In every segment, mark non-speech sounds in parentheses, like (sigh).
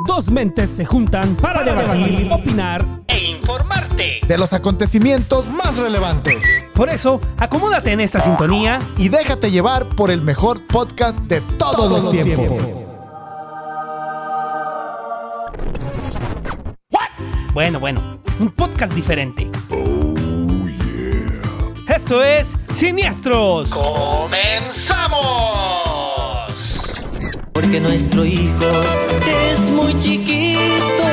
Dos mentes se juntan para, debatir, opinar e informarte. De los acontecimientos más relevantes. Por eso, acomódate en esta sintonía Y déjate llevar por el mejor podcast de todos, los, tiempos. Bueno, bueno, un podcast diferente. Esto es Siniestros. ¡Comenzamos! Porque nuestro hijo es muy chiquito,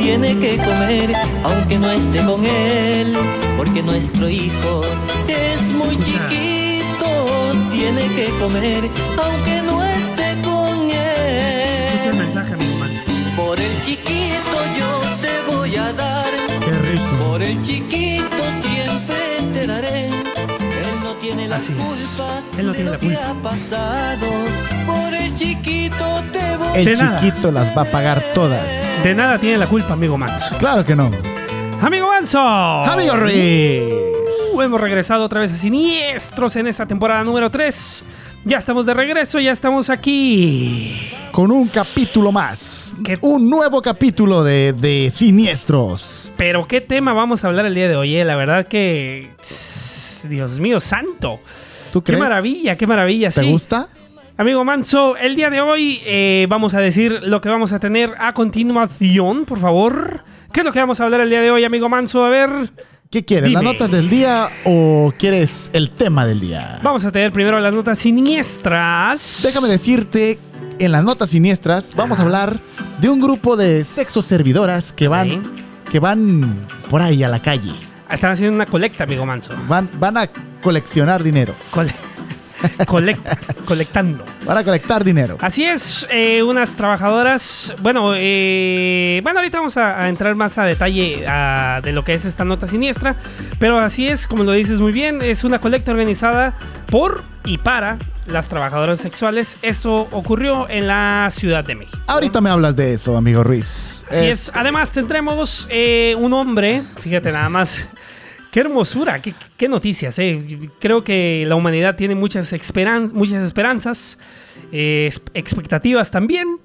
tiene que comer aunque no esté con él. Porque nuestro hijo es muy chiquito, tiene que comer aunque no esté con él. Escucha el mensaje, man. Por el chiquito yo te voy a dar. Qué rico. Por el chiquito siempre te daré. Él no tiene la Así es. culpa. Él no de lo la que culpa. ha pasado. Por el chiquito El De nada. chiquito las va a pagar todas. De nada tiene la culpa, amigo Manso. Claro que no. ¡Amigo Manso! Amigo Ruiz. Uh, hemos regresado otra vez a Siniestros en esta temporada número 3. Ya estamos de regreso, ya estamos aquí. Con un capítulo más. ¿Qué? Un nuevo capítulo de, de Siniestros. Pero qué tema vamos a hablar el día de hoy, eh? la verdad que... Dios mío, santo. ¿Tú Qué crees? maravilla, qué maravilla, ¿Te sí. gusta? Amigo Manso, el día de hoy eh, vamos a decir lo que vamos a tener a continuación, por favor. ¿Qué es lo que vamos a hablar el día de hoy, amigo Manso? A ver, ¿Qué quieres? Dime. ¿Las notas del día o quieres el tema del día? vamos a tener primero las notas siniestras. Déjame decirte, en las notas siniestras vamos a hablar de un grupo de sexo servidoras que van, que van por ahí a la calle. Están haciendo una colecta, amigo Manso. Van, van a coleccionar dinero. Cole- colec- colectando. Van a colectar dinero. Así es, eh, unas trabajadoras. Bueno, eh, bueno, ahorita vamos a, a entrar más a detalle ah, de lo que es esta nota siniestra. Pero así es, como lo dices muy bien, es una colecta organizada por y para las trabajadoras sexuales. Esto ocurrió en la Ciudad de México. Ahorita me hablas de eso, amigo Ruiz. Así es. Además, tendremos eh, un hombre, fíjate nada más. Qué hermosura, qué, qué noticias. eh. Creo que la humanidad tiene muchas, esperan- muchas esperanzas, eh, expectativas también.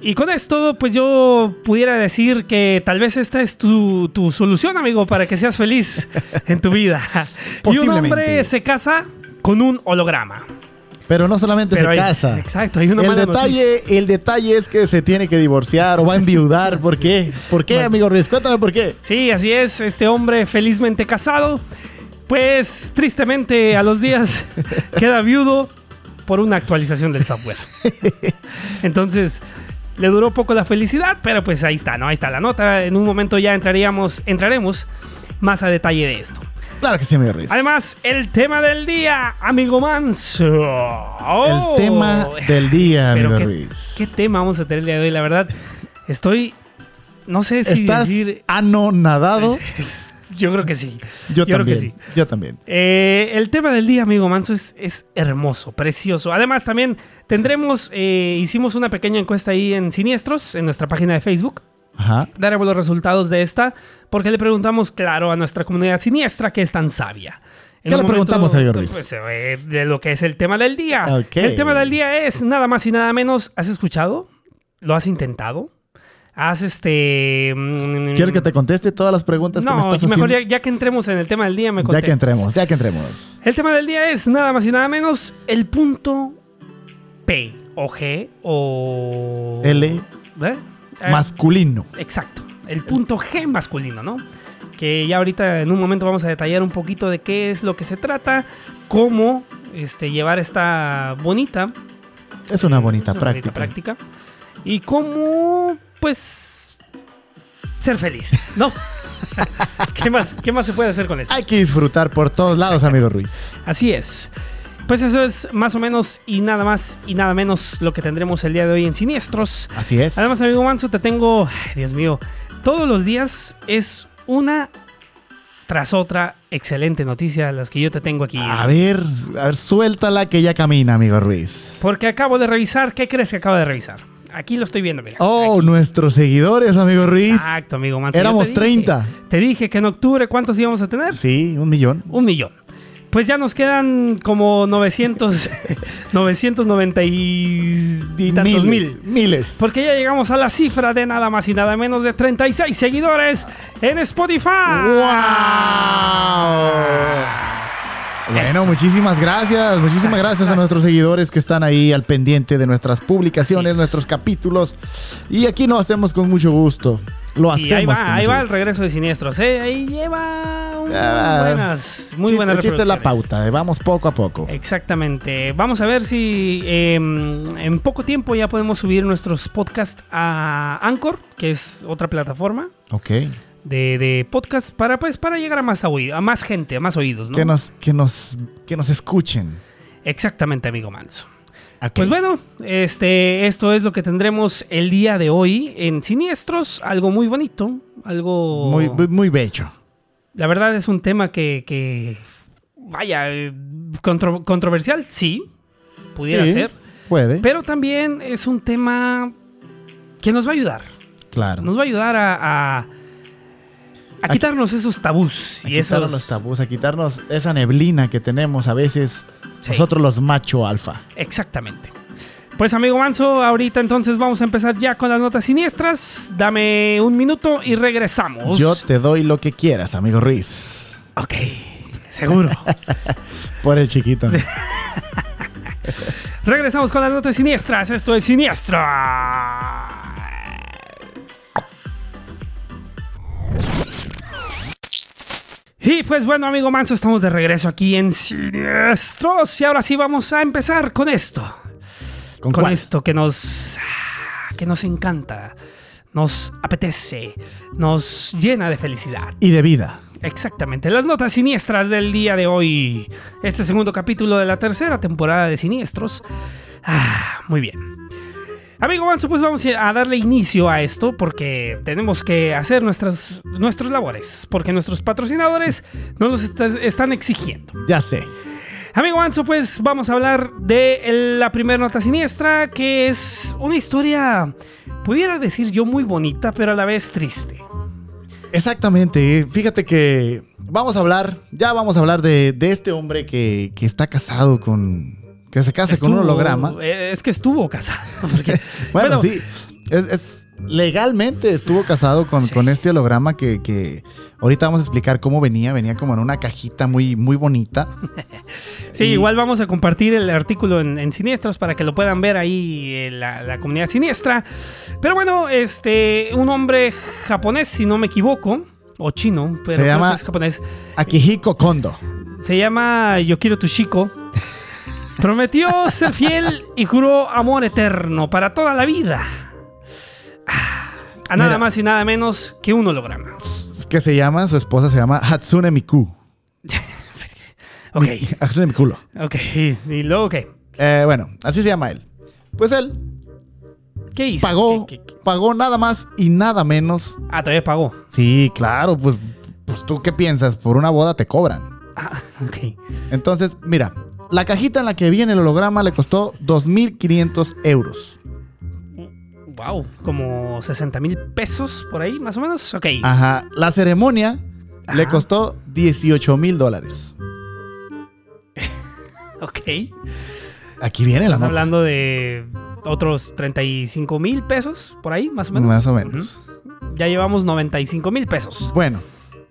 Y con esto, pues yo pudiera decir que tal vez esta es tu, tu solución, amigo, para que seas feliz en tu vida. (laughs) Y un hombre se casa con un holograma. Pero no solamente Pero se hay- casa. Exacto, hay una el mala detalle, el detalle es que se tiene que divorciar o va a enviudar. (laughs) ¿Por qué? ¿Por qué, amigo Ruiz? Cuéntame por qué. Sí, así es, este hombre felizmente casado, pues tristemente a los días (laughs) queda viudo por una actualización del software. (laughs) Entonces, le duró poco la felicidad, pero pues ahí está, ¿no? Ahí está la nota. En un momento ya entraríamos, entraremos más a detalle de esto. Claro que sí, amigo Ruiz. Además, el tema del día, amigo Manso. Oh. el tema del día, (laughs) amigo qué, Ruiz. ¿Qué tema vamos a tener el día de hoy? La verdad, estoy. No sé si ¿Estás decir. anonadado? (laughs) Yo creo que sí. Yo, creo también. que sí. Yo también. Eh, el tema del día, amigo Manso, es, es hermoso, precioso. Además, también tendremos, eh, hicimos una pequeña encuesta ahí en Siniestros, en nuestra página de Facebook. Ajá. Daremos los resultados de esta, porque le preguntamos, claro, a nuestra comunidad siniestra que es tan sabia. En ¿Qué le preguntamos, amigo Ruiz? pues, eh, de lo que es el tema del día. El tema del día es nada más y nada menos. ¿Has escuchado? ¿Lo has intentado? ¿Has este. mm, ¿Quieres que te conteste todas las preguntas que me estás mejor haciendo? ya, ya que entremos en el tema del día, me Ya que contestas. entremos, ya que entremos. El tema del día es nada más y nada menos el punto P o G o. L ¿Eh? Eh, masculino. Exacto. El punto G masculino, ¿no? Que ya ahorita en un momento vamos a detallar un poquito de qué es lo que se trata, cómo este, llevar esta bonita, Es una bonita una práctica. bonita práctica y cómo, pues, ser feliz, ¿no? (laughs) ¿Qué, más, ¿Qué más se puede hacer con esto? Hay que disfrutar por todos lados, amigo Ruiz. Así es. Pues eso es más o menos y nada más y nada menos lo que tendremos el día de hoy en Siniestros. Así es. Además, amigo Manso, te tengo, ay, Dios mío, todos los días es una tras otra excelente noticia las que yo te tengo aquí. a ver, a ver, suéltala que ya camina, amigo Ruiz. Porque acabo de revisar, ¿qué crees que acabo de revisar? Aquí lo estoy viendo, mira. Oh, Aquí. nuestros seguidores, amigo Ruiz. Exacto, amigo Manso. Éramos te dije- 30. Te dije que en octubre, ¿cuántos íbamos a tener? Sí, un millón. Un millón. Pues ya nos quedan como 900, 990 (laughs) y, y tantos miles, mil. Miles. Porque ya llegamos a la cifra de nada más y nada menos de 36 seguidores en Spotify. ¡Wow! Bueno, Eso. muchísimas gracias. Muchísimas Gracias, gracias, a nuestros seguidores que están ahí al pendiente de nuestras publicaciones, nuestros capítulos. Y aquí lo hacemos con mucho gusto. Lo hacemos Y ahí va, ahí va el regreso de Siniestros, ¿eh? Ahí lleva Ah, buenas, muy Chiste- buenas El chiste es la pauta. eh, Vamos poco a poco. Exactamente. Vamos a ver si eh, en poco tiempo ya podemos subir nuestros podcasts a Anchor, que es otra plataforma Ok. de, de podcast para pues para llegar a más oído, a más gente, a más oídos, ¿no? Que nos, que nos, que nos escuchen. Exactamente, amigo Manso. Pues bueno, este, esto es lo que tendremos el día de hoy en Siniestros, algo muy bonito, algo Muy, muy, muy bello. La verdad es un tema que, que, vaya, contro- controversial, sí, pudiera Sí, ser, Puede. pero también es un tema que nos va a ayudar, claro. nos va a ayudar a, a, a A- quitarnos esos tabús a y quitarnos esos los tabús, a quitarnos esa neblina que tenemos a veces Sí. nosotros los macho alfa. Exactamente. Pues amigo Manso, ahorita entonces vamos a empezar ya con las notas siniestras. Dame un minuto y regresamos. Yo te doy lo que quieras, amigo Ruiz. Ok, seguro. (laughs) Por el chiquito. (laughs) Regresamos con las notas siniestras. Esto es Siniestra. Y pues bueno, amigo Manso, estamos de regreso aquí en Siniestros. Y ahora sí vamos a empezar con esto. ¿Con, esto que nos. que nos encanta. Nos apetece. Nos llena de felicidad. Y de vida. Exactamente, las notas siniestras del día de hoy. Este segundo capítulo de la tercera temporada de Siniestros. Ah, muy bien. Amigo Manso, pues vamos a darle inicio a esto porque tenemos que hacer nuestras, nuestros labores, porque nuestros patrocinadores nos los está- están exigiendo. Ya sé. Amigo Manso, pues vamos a hablar de la primera nota siniestra, que es una historia, pudiera decir yo, muy bonita, pero a la vez triste. Exactamente. Fíjate que vamos a hablar, ya vamos a hablar de, de este hombre que, que está casado con. Que se casa con un holograma. eh, Es que estuvo casado. (laughs) porque- (laughs) Bueno, bueno, sí. Es, es- legalmente estuvo casado con, Sí. con este holograma que, que ahorita vamos a explicar cómo venía. Venía como en una cajita muy, muy bonita. (laughs) Sí, Y- igual vamos a compartir el artículo en, en Siniestros para que lo puedan ver ahí en la, la comunidad siniestra. Pero bueno, este, un hombre japonés, si no me equivoco, o chino, pero Se llama- es japonés, Akihiko Kondo. se llama Yokiro Tushiko. Prometió ser fiel y juró amor eterno para toda la vida. Ah, A nada Mira. más y nada menos que un holograma. Que se llama, su esposa se llama Hatsune Miku. (laughs) Ok, Hatsune Mikulo. ok. ¿Y luego qué? Eh, bueno, así se llama él. Pues él ¿Qué hizo? pagó, ¿Qué- qué- qué? pagó nada más y nada menos. Ah, todavía pagó. Sí, claro, pues, pues tú qué piensas, por una boda te cobran. Ah, (laughs) ok. Entonces, mira, la cajita en la que viene el holograma le costó 2.500 euros. Wow, como 60 mil pesos por ahí, más o menos. Ok. Ajá, la ceremonia le costó 18 mil dólares. (laughs) Ok. Aquí viene la Estás nota. hablando de otros 35 mil pesos por ahí, más o menos. Más o menos. Ya llevamos 95 mil pesos. Bueno,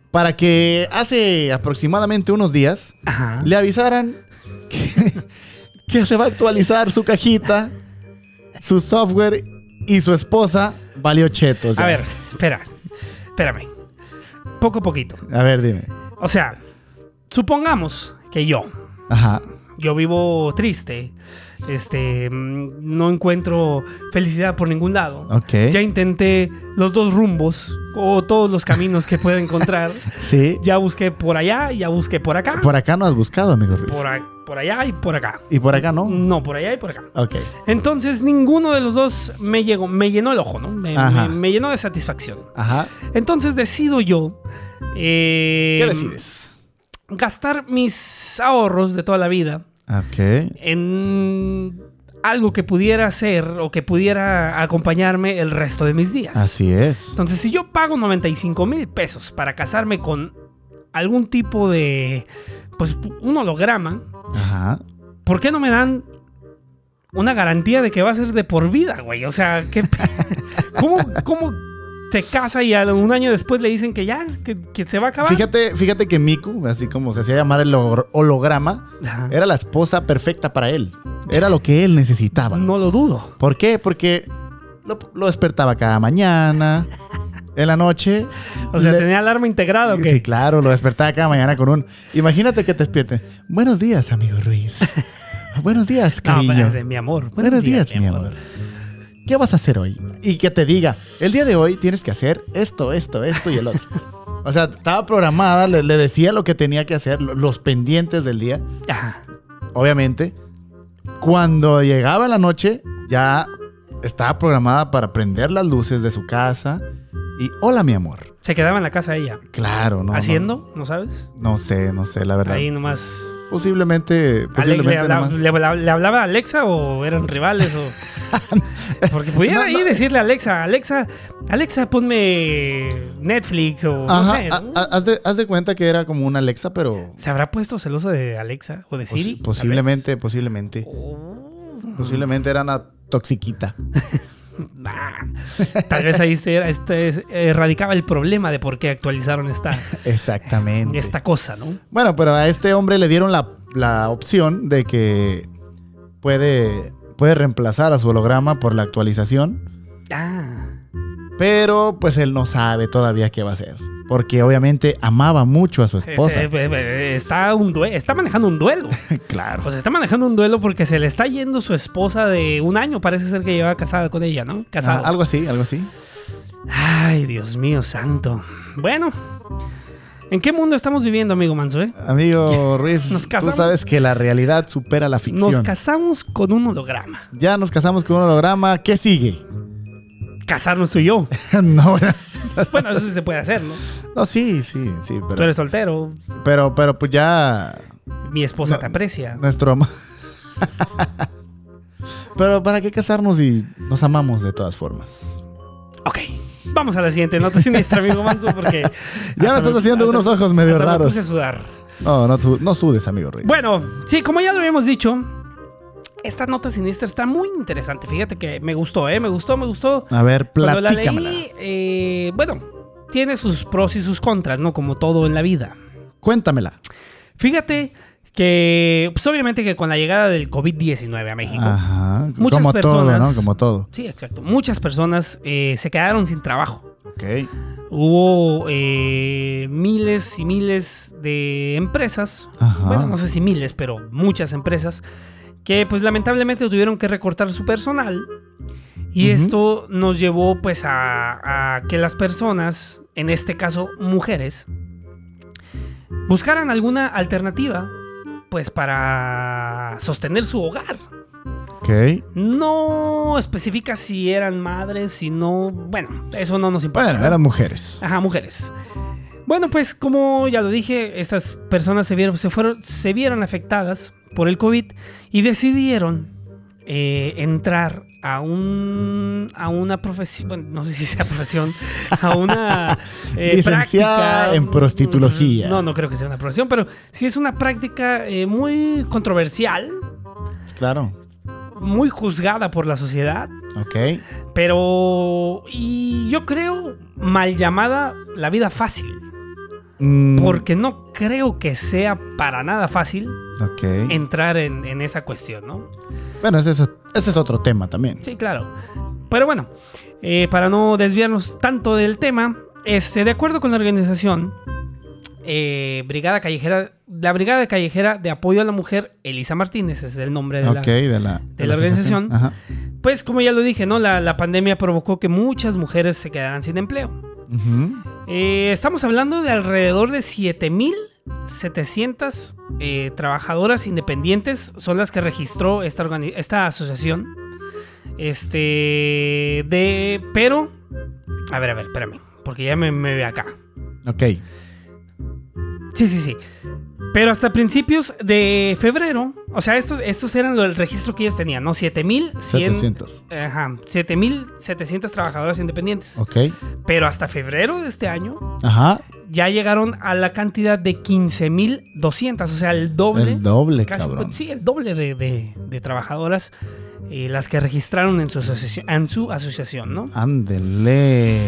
para que hace aproximadamente unos días Ajá. le avisaran que, que se va a actualizar su cajita, su software y su esposa valió chetos. ya. A ver, espera. Espérame. Poco a poquito. A ver, dime. O sea, supongamos que yo, Ajá. yo vivo triste. Este, no encuentro felicidad por ningún lado. Ok. Ya intenté los dos rumbos o todos los caminos que pueda encontrar. (laughs) Sí. Ya busqué por allá, ya busqué por acá. Por acá no has buscado, amigo Ruiz. Por, allá y por acá. Y por acá no. No, por allá y por acá. Ok. Entonces ninguno de los dos me llegó, me llenó el ojo, ¿no? Me, Ajá. me- me llenó de satisfacción. Ajá. Entonces decido yo. eh, ¿Qué decides? Gastar mis ahorros de toda la vida Ok. en algo que pudiera ser o que pudiera acompañarme el resto de mis días. Así es. Entonces, si yo pago 95 mil pesos para casarme con algún tipo de, pues un holograma, Ajá. ¿por qué no me dan una garantía de que va a ser de por vida, güey? O sea, ¿qué, (laughs) ¿cómo, ¿cómo se casa y a un año después le dicen que ya, que, que se va a acabar? Fíjate, fíjate que Miku, así como se hacía llamar el holo- holograma, Ajá. era la esposa perfecta para él. Era lo que él necesitaba. No lo dudo. ¿Por qué? Porque lo, lo despertaba cada mañana, en la noche. O sea, Le- ¿tenía alarma integrada o qué? Sí, claro, lo despertaba cada mañana con un... Imagínate que te despierten. Buenos días, amigo Ruiz. (laughs) Buenos días, cariño. mi amor. Buenos, días, mi amor. ¿Qué vas a hacer hoy? Y que te diga, el día de hoy tienes que hacer esto, esto, esto y el otro. O sea, estaba programada, le, le decía lo que tenía que hacer, lo- los pendientes del día. Ajá. Obviamente, cuando llegaba la noche, ya estaba programada para prender las luces de su casa. Y, hola, mi amor. Se quedaba en la casa ella. Claro, ¿no? no- ¿Haciendo? ¿No sabes? No, sé, no sé, la verdad. Ahí nomás. Posiblemente, Ale- posiblemente ¿Le, hablaba a Alexa o eran rivales? O... (laughs) Porque pudiera No, no. decirle a Alexa, Alexa, Alexa, ponme Netflix o no sé. a- ¿no? a- haz, de, haz de cuenta que era como una Alexa, pero ¿Se habrá puesto celoso de Alexa o de Siri? posiblemente, posiblemente. Oh. Posiblemente era una toxiquita. (laughs) (laughs) Tal vez ahí se este, eh, radicaba el problema de por qué actualizaron esta, Exactamente. esta cosa, ¿no? Bueno, pero a este hombre le dieron la, la opción de que puede, puede reemplazar a su holograma por la actualización. Ah, Pero pues él no sabe todavía qué va a hacer. Porque obviamente amaba mucho a su esposa. se- se- está, un está manejando un duelo. (laughs) claro. Pues está manejando un duelo porque se le está yendo su esposa de un año. Parece ser que lleva casada con ella, ¿no? Ah, Casado. algo así, algo así. Ay, Dios mío santo. Bueno, ¿en qué mundo estamos viviendo, amigo Manso? eh? Amigo (laughs) Ruiz, Nos tú sabes que la realidad supera la Nos ficción. casamos con un holograma. ya nos casamos con un holograma. ¿Qué sigue? Casarnos tú y yo. (laughs) no, (laughs) bueno. Eso sí se puede hacer, ¿no? no, sí, sí, sí. Tú Pero, eres soltero, pero, pero pues ya mi esposa No. te aprecia. nuestro amor. (laughs) pero ¿para qué casarnos si nos amamos de todas formas? Ok. Vamos a la siguiente nota siniestra, amigo Manso, porque... (laughs) Ya me estás haciendo unos ojos medio hasta me raros. puse a sudar. No, no, no sudes, amigo Ruiz. Bueno, sí, como ya lo habíamos dicho, esta nota siniestra está muy interesante. Fíjate que me gustó, ¿eh? Me gustó, me gustó. A ver, platícamela. leí, eh, bueno, tiene sus pros y sus contras, ¿no? Como todo en la vida. Cuéntamela. Fíjate que, pues obviamente que con la llegada del COVID-19 a México, Ajá. Muchas como todo, personas- ¿no? Como todo. sí, exacto, muchas personas eh, se quedaron sin trabajo. Ok. Hubo eh, miles y miles de empresas, Ajá. bueno, no sé si miles, pero muchas empresas, que pues lamentablemente tuvieron que recortar su personal. Y esto nos llevó pues a, a que las personas, en este caso mujeres, buscaran alguna alternativa pues para sostener su hogar. No especifica si eran madres, si no... Bueno, eso no nos importa. Bueno, ¿no? eran mujeres. Ajá, mujeres. Bueno, pues como ya lo dije, estas personas se vieron, se fueron, se vieron afectadas por el COVID y decidieron eh, entrar a un a una profesión, no sé si sea (laughs) profesión, a una eh, Licenciada práctica- en prostitulogía. No, no creo que sea una profesión, pero sí es una práctica eh, muy controversial, Claro. muy juzgada por la sociedad. Ok. Pero. Y yo creo mal llamada la vida fácil. Mm, Porque no creo que sea para nada fácil entrar en, en esa cuestión, ¿no? Bueno, ese es, ese es otro tema también. Sí, claro. Pero bueno, eh, para no desviarnos tanto del tema, este, de acuerdo con la organización eh, Brigada Callejera, la Brigada Callejera de Apoyo a la Mujer, Elisa Martínez, ese es el nombre de la, de la, de la organización. Ajá. Pues como ya lo dije, ¿no? La pandemia provocó que muchas mujeres se quedaran sin empleo. Eh, estamos hablando de alrededor de 7.700 eh, trabajadoras independientes son las que registró esta, esta asociación. Este, de, pero, a ver, a ver, espérame, porque ya me, me ve acá. Ok. Sí, sí, sí. Pero hasta principios de febrero, o sea, estos, estos eran el registro que ellos tenían, ¿no? 7.100... 700. Ajá, 7.700 trabajadoras independientes. Ok. Pero hasta febrero de este año Ajá. ya llegaron a la cantidad de 15.200, o sea, el doble. El doble, casi- cabrón. Sí, el doble de, de- de trabajadoras eh, las que registraron en su, asociación, en su asociación, ¿no? Ándele.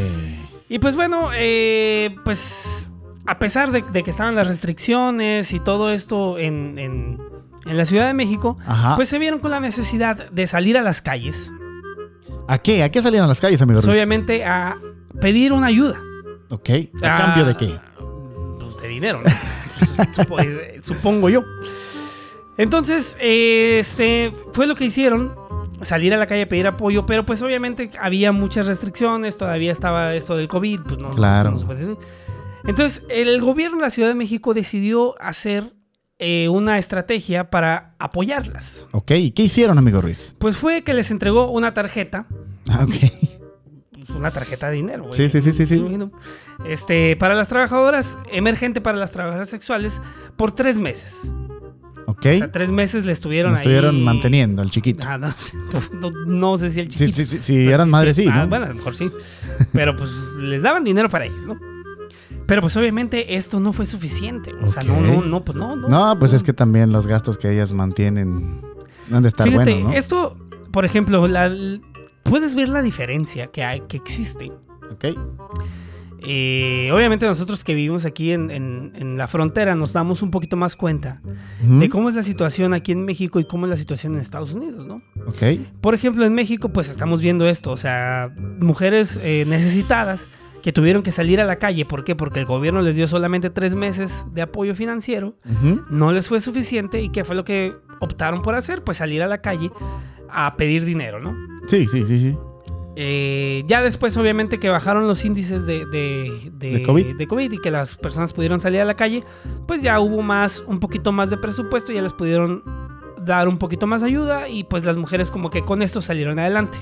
Y pues bueno, eh, pues a pesar de, de que estaban las restricciones y todo esto en, en- en la Ciudad de México, Ajá. pues se vieron con la necesidad de salir a las calles, ¿A qué? ¿A qué salían a las calles, amigo pues, obviamente a pedir una ayuda. Ok. ¿A Ah, cambio de qué? Pues de dinero, ¿no? (laughs) Supo- Supongo yo. Entonces, este, fue lo que hicieron, salir a la calle a pedir apoyo, pero pues obviamente había muchas restricciones, todavía estaba esto del COVID, pues no, Claro. no se puede decir. Entonces, el gobierno de la Ciudad de México decidió hacer eh, una estrategia para apoyarlas. Ok. ¿Y qué hicieron, amigo Ruiz? Pues fue que les entregó una tarjeta Ah, ok. pues, una tarjeta de dinero. güey. Sí, sí, sí, sí, sí. Este, para las trabajadoras, emergente para las trabajadoras sexuales, por tres meses. Ok. O sea, tres meses le estuvieron Lo estuvieron ahí- manteniendo, el chiquito. Ah, no, (laughs) no, no sé si el chiquito. sí, sí, sí, pero eran madres, sí, Ah, ¿no? Bueno, a lo mejor sí. Pero pues les daban dinero para ellos, ¿no? Pero pues obviamente esto no fue suficiente. O sea, no, no, no, pues no, no. No, pues es que también los gastos que ellas mantienen han de estar Fíjate, buenos, ¿no? esto, por ejemplo, la- puedes ver la diferencia que hay, que existe Ok. Eh, obviamente nosotros que vivimos aquí en, en- en la frontera nos damos un poquito más cuenta de cómo es la situación aquí en México y cómo es la situación en Estados Unidos, ¿no? Ok. Por ejemplo, en México pues estamos viendo esto, o sea, mujeres eh, necesitadas que tuvieron que salir a la calle, ¿por qué? Porque el gobierno les dio solamente tres meses de apoyo financiero, no les fue suficiente y ¿qué fue lo que optaron por hacer? Pues salir a la calle a pedir dinero, ¿no? Sí, sí, sí, sí. Eh, ya después, obviamente, que bajaron los índices de, de, de- ¿De COVID? de COVID y que las personas pudieron salir a la calle, pues ya hubo más, un poquito más de presupuesto, ya les pudieron dar un poquito más ayuda y pues las mujeres como que con esto salieron adelante.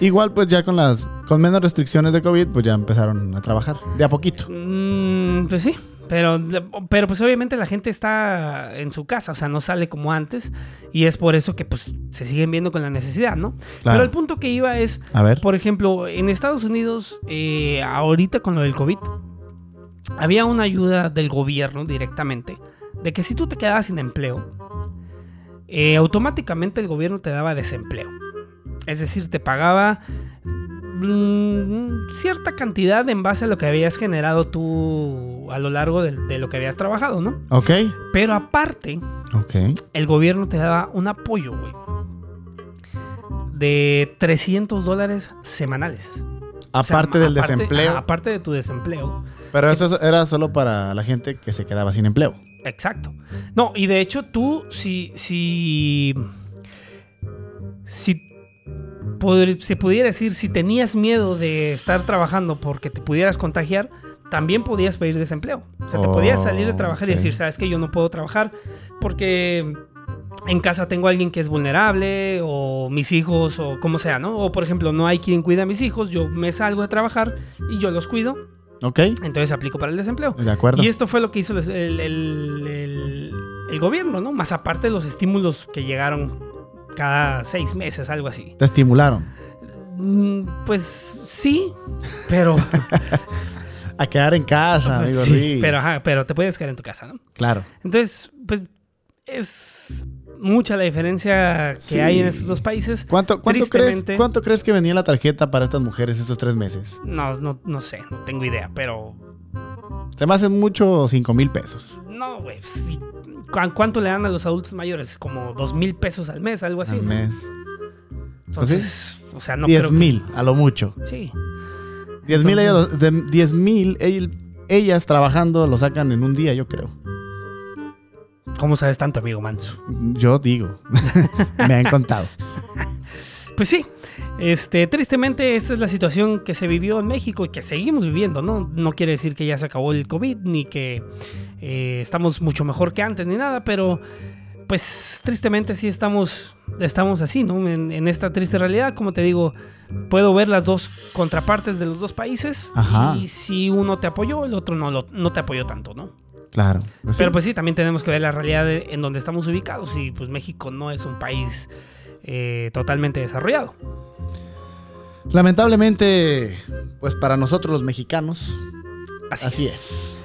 Igual, pues ya con las con menos restricciones de COVID, pues ya empezaron a trabajar de a poquito. Mm, pues sí, pero, pero pues obviamente la gente está en su casa, o sea, no sale como antes y es por eso que pues se siguen viendo con la necesidad, ¿no? Claro. Pero el punto que iba es, A ver. Por ejemplo, en Estados Unidos, eh, ahorita con lo del COVID, había una ayuda del gobierno directamente de que si tú te quedabas sin empleo, eh, automáticamente el gobierno te daba desempleo. Es decir, te pagaba mm, cierta cantidad en base a lo que habías generado tú a lo largo de, lo que habías trabajado, ¿no? Ok. Pero aparte, Ok. el gobierno te daba un apoyo, güey, de 300 dólares semanales. O sea, Aparte del aparte- desempleo. aparte de tu desempleo. Pero eso era solo para la gente que se quedaba sin empleo. Exacto. No, y de hecho tú, si, si, si se pudiera decir, si tenías miedo de estar trabajando porque te pudieras contagiar, también podías pedir desempleo. O sea, te podías salir de trabajar y decir, sabes que yo no puedo trabajar porque en casa tengo a alguien que es vulnerable o mis hijos o como sea, ¿no? O por ejemplo, no hay quien cuida a mis hijos, yo me salgo de trabajar y yo los cuido, Ok. entonces aplico para el desempleo. De acuerdo. Y esto fue lo que hizo el, el- el- el- el gobierno, ¿no? Más aparte de los estímulos que llegaron cada seis meses, algo así. Te estimularon Mm, Pues sí, pero, (laughs) a quedar en casa, (laughs) amigo sí, Ruiz. pero, ajá, pero te puedes quedar en tu casa, ¿no? Claro. Entonces, pues es mucha la diferencia que Sí. hay en estos dos países. ¿Cuánto, cuánto, crees, ¿Cuánto crees que venía la tarjeta para estas mujeres estos tres meses? No, no, no sé, no tengo idea, pero Se me hacen mucho cinco mil pesos no, güey. sí. ¿Cu- ¿Cuánto le dan a los adultos mayores? Como dos mil pesos al mes, algo así. al mes. Entonces, o sea, no Diez creo que- mil, a lo mucho. Sí. Diez mil, ellos- de- ellas trabajando lo sacan en un día, yo creo. ¿Cómo sabes tanto, amigo Manso? Yo digo. (laughs) me han contado. Pues sí, este, tristemente esta es la situación que se vivió en México y que seguimos viviendo, ¿no? No quiere decir que ya se acabó el COVID ni que eh, estamos mucho mejor que antes ni nada, pero pues tristemente sí estamos, estamos así, ¿no? En, en esta triste realidad, como te digo, puedo ver las dos contrapartes de los dos países Ajá. y si uno te apoyó, el otro no, lo- no te apoyó tanto, ¿no? Claro. Pues sí. Pero pues sí, también tenemos que ver la realidad de- en donde estamos ubicados y pues México no es un país eh, totalmente desarrollado. Lamentablemente, pues para nosotros los mexicanos, Así, así es. es.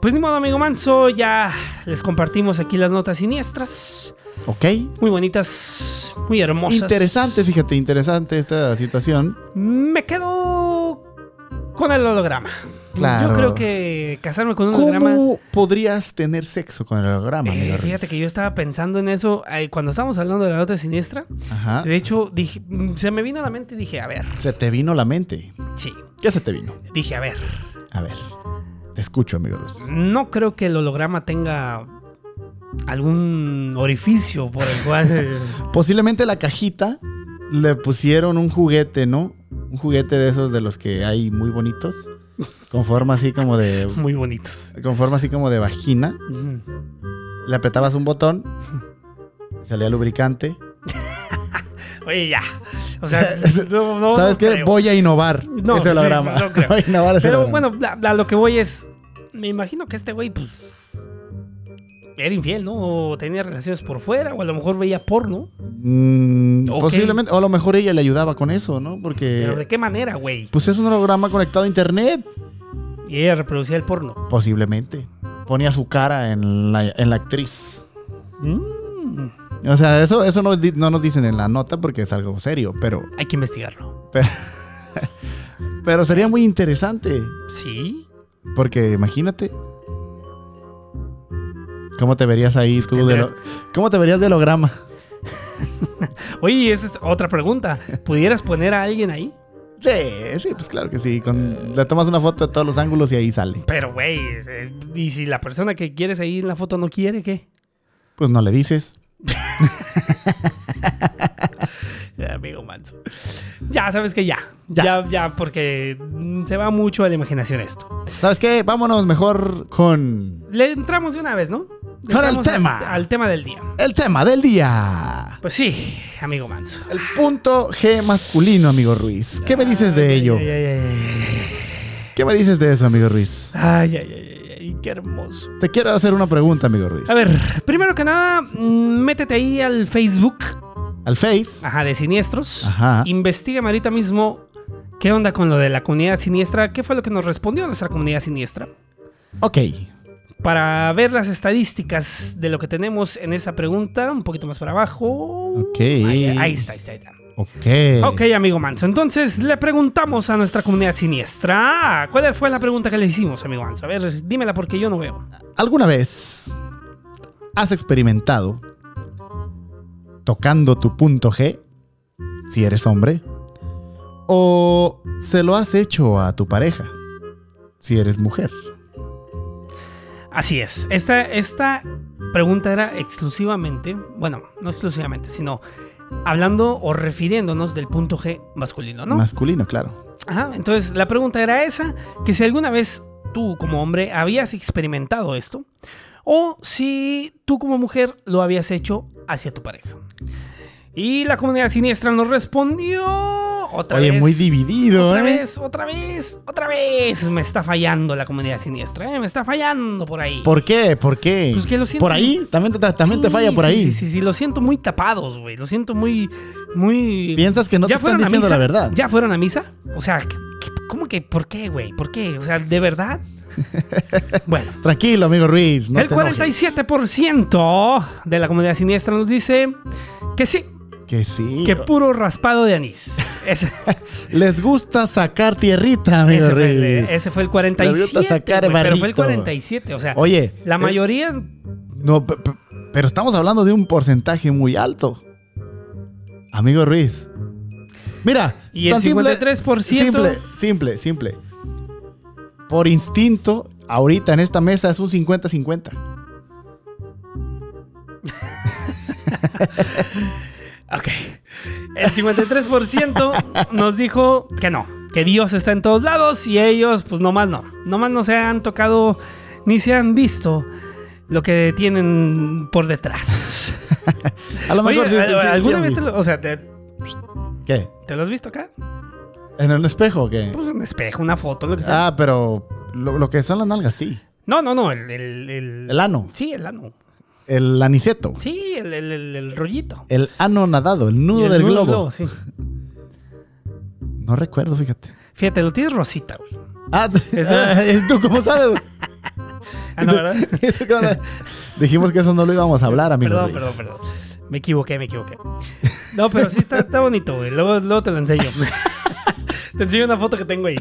Pues ni modo, amigo Manso, ya les compartimos aquí las notas siniestras. Ok. Muy bonitas, muy hermosas. Interesante, fíjate, interesante esta situación. Me quedo con el holograma. Claro. Yo creo que casarme con un holograma. ¿Cómo podrías tener sexo con el holograma, Eh, fíjate que yo estaba pensando en eso eh, cuando estábamos hablando de la nota siniestra. Ajá. De hecho, dije, mm, se me vino a la mente y dije, a ver, Se te vino la mente. sí, ¿Qué se te vino? dije, a ver, A ver. Te escucho, amigo Ruiz. no creo que el holograma tenga algún orificio por el cual... (laughs) Posiblemente la cajita le pusieron un juguete, ¿no? Un juguete de esos de los que hay muy bonitos. Con forma así como de. muy bonitos. Con forma así como de vagina. Le apretabas un botón. Salía lubricante. Oye, ya. O sea, no, no, ¿Sabes no qué? creo. Voy a innovar No, ese sí, holograma. no creo. (laughs) Voy a innovar ese Pero holograma. bueno, a, a lo que voy es. Me imagino que este güey, pues. Era infiel, ¿no? O tenía relaciones por fuera, o a lo mejor veía porno. Mm. Posiblemente. O a lo mejor ella le ayudaba con eso, ¿no? Porque. Pero ¿de qué manera, güey? Pues es un holograma conectado a internet. Y ella reproducía el porno. Posiblemente. Ponía su cara en la, en la actriz. Mm, O sea, eso, eso no, no nos dicen en la nota porque es algo serio, pero, hay que investigarlo. (laughs) pero sería muy interesante. Sí. Porque imagínate. ¿Cómo te verías ahí tú? De lo- ¿Cómo te verías de holograma? (laughs) Oye, esa es otra pregunta. ¿Pudieras poner a alguien ahí? Sí, sí, pues claro que sí. Con, le tomas una foto de todos los ángulos y ahí sale. Pero, güey, eh, ¿y si la persona que quieres ahí en la foto no quiere, qué? Pues no le dices. (laughs) Amigo manso. Ya, sabes que ya. Ya. Ya, ya, porque se va mucho a la imaginación esto. ¿Sabes qué? Vámonos mejor con Le entramos de una vez, ¿no? Con el al- tema. Al, tema del día. el tema del día. Pues sí, amigo manso. El punto G masculino, amigo Ruiz. ¿Qué me dices de Ay, ello? Ay, ay, ay, ¿Qué me dices de eso, amigo Ruiz? ay, ay, ay, ay, ay, qué hermoso. Te quiero hacer una pregunta, amigo Ruiz. A ver, primero que nada, mm, métete ahí al Facebook, Al Face. ajá, de Siniestros. Ajá. Investígame ahorita mismo qué onda con lo de la comunidad siniestra, qué fue lo que nos respondió nuestra comunidad siniestra. Ok. Para ver las estadísticas de lo que tenemos en esa pregunta, un poquito más para abajo. Ok. Ahí, ahí está, ahí está, ahí está. Ok. Ok, amigo Manso. Entonces le preguntamos a nuestra comunidad siniestra. ¿Cuál fue la pregunta que le hicimos, amigo Manso? A ver, dímela porque yo no veo. ¿Alguna vez has experimentado tocando tu punto G, si eres hombre? ¿O se lo has hecho a tu pareja, si eres mujer? Así es. Esta, esta pregunta era exclusivamente, bueno, no exclusivamente, sino hablando o refiriéndonos del punto G masculino, ¿no? Masculino, claro. Ajá, entonces la pregunta era esa, que si alguna vez tú como hombre habías experimentado esto, o si tú como mujer lo habías hecho hacia tu pareja. Y la comunidad siniestra nos respondió otra Oye, vez. muy dividido, Otra ¿eh? vez, otra vez, otra vez. Me está fallando la comunidad siniestra, ¿eh? Me está fallando por ahí. ¿Por qué? ¿Por qué? Pues que lo siento. ¿Por ahí? También, te, también te falla por sí, ahí. Sí, sí, sí, lo siento muy tapados, güey. Lo siento muy, muy... Piensas que no te están diciendo misa? la verdad. ¿Ya fueron a misa? O sea, ¿qué- qué- ¿cómo que? ¿Por qué, güey? ¿Por qué? O sea, ¿de verdad? (laughs) bueno. Tranquilo, amigo Ruiz. No el te enojes. 47% de la comunidad siniestra nos dice que sí, Que sí. que puro raspado de anís. (laughs) Ese, Les gusta sacar tierrita, amigo ese fue, Ruiz. el, ese fue el 47. sacar güey, pero fue el barrito. 47. O sea, Oye, la eh, mayoría... No, pe- pe- pero estamos hablando de un porcentaje muy alto. Amigo Ruiz. Mira. Y el tan simple- 53%. Simple, simple, simple. Por instinto, ahorita en esta mesa es un 50-50. (laughs) Ok. El 53% nos dijo que no, que Dios está en todos lados y ellos, pues nomás no. Nomás no se han tocado ni se han visto lo que tienen por detrás. (laughs) A lo Oye, mejor sí- sí- sí ¿alguna vez te lo, o sea, te, ¿Qué? te lo has visto acá? ¿En un espejo o qué? Pues un espejo, una foto, lo que sea. Ah, pero lo, lo que son las nalgas, sí. No, no, no, el... El, el, El ano. Sí, el ano. El aniceto. Sí, el, el, el- el rollito. El ano nadado, el nudo el del nudo globo. sí. No recuerdo, fíjate. Fíjate, lo tienes rosita, güey. Ah, (laughs) Esa- ¿tú cómo sabes? güey? (laughs) Ah, no, ¿verdad? (laughs) Dijimos que eso no lo íbamos a hablar, amigo. Perdón, perdón, perdón. Me equivoqué, me equivoqué. No, pero sí está, está bonito, güey. Luego, luego te lo enseño. te enseño una foto que tengo ahí.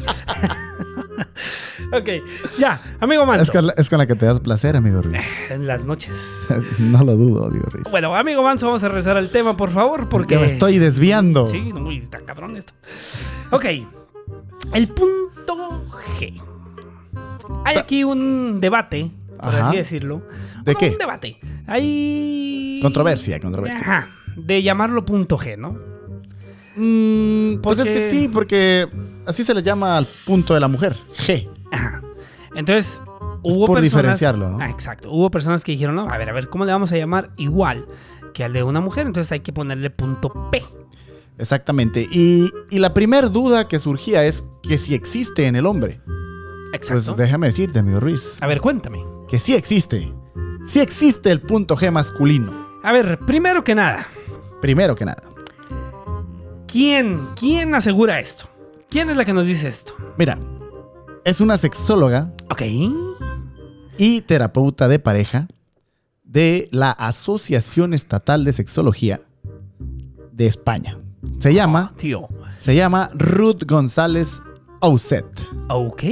(laughs) ok, ya, amigo Es Manso. con, la, es con la que te das placer, amigo Ruiz. En las noches. (laughs) No lo dudo, amigo Ruiz. Bueno, amigo Manso, vamos a regresar al tema, por favor, porque... Que me estoy desviando. Sí, no, muy está cabrón esto. Ok, el punto G. Hay aquí un debate, por Ajá. así decirlo. ¿De No, qué? Un debate. Hay... Controversia, controversia. Ajá, de llamarlo punto G, ¿no? Mm, pues es que sí, porque así se le llama al punto de la mujer. G. Ajá. Entonces, Es hubo por personas... diferenciarlo, ¿no? Ah, exacto. Hubo personas que dijeron, no, a ver, a ver, ¿cómo le vamos a llamar igual que al de una mujer? Entonces hay que ponerle punto P. Exactamente. Y, y la primera duda que surgía es que si existe en el hombre. Exacto. Pues déjame decirte, amigo Ruiz, A ver, cuéntame. que sí existe. Sí existe el punto G masculino. A ver, primero que nada, Primero que nada. ¿quién, quién asegura esto? ¿Quién es la que nos dice esto? Mira, es una sexóloga Ok. y terapeuta de pareja de la Asociación Estatal de Sexología de España. Se llama, Tío. se llama Ruth González Auset. Ok.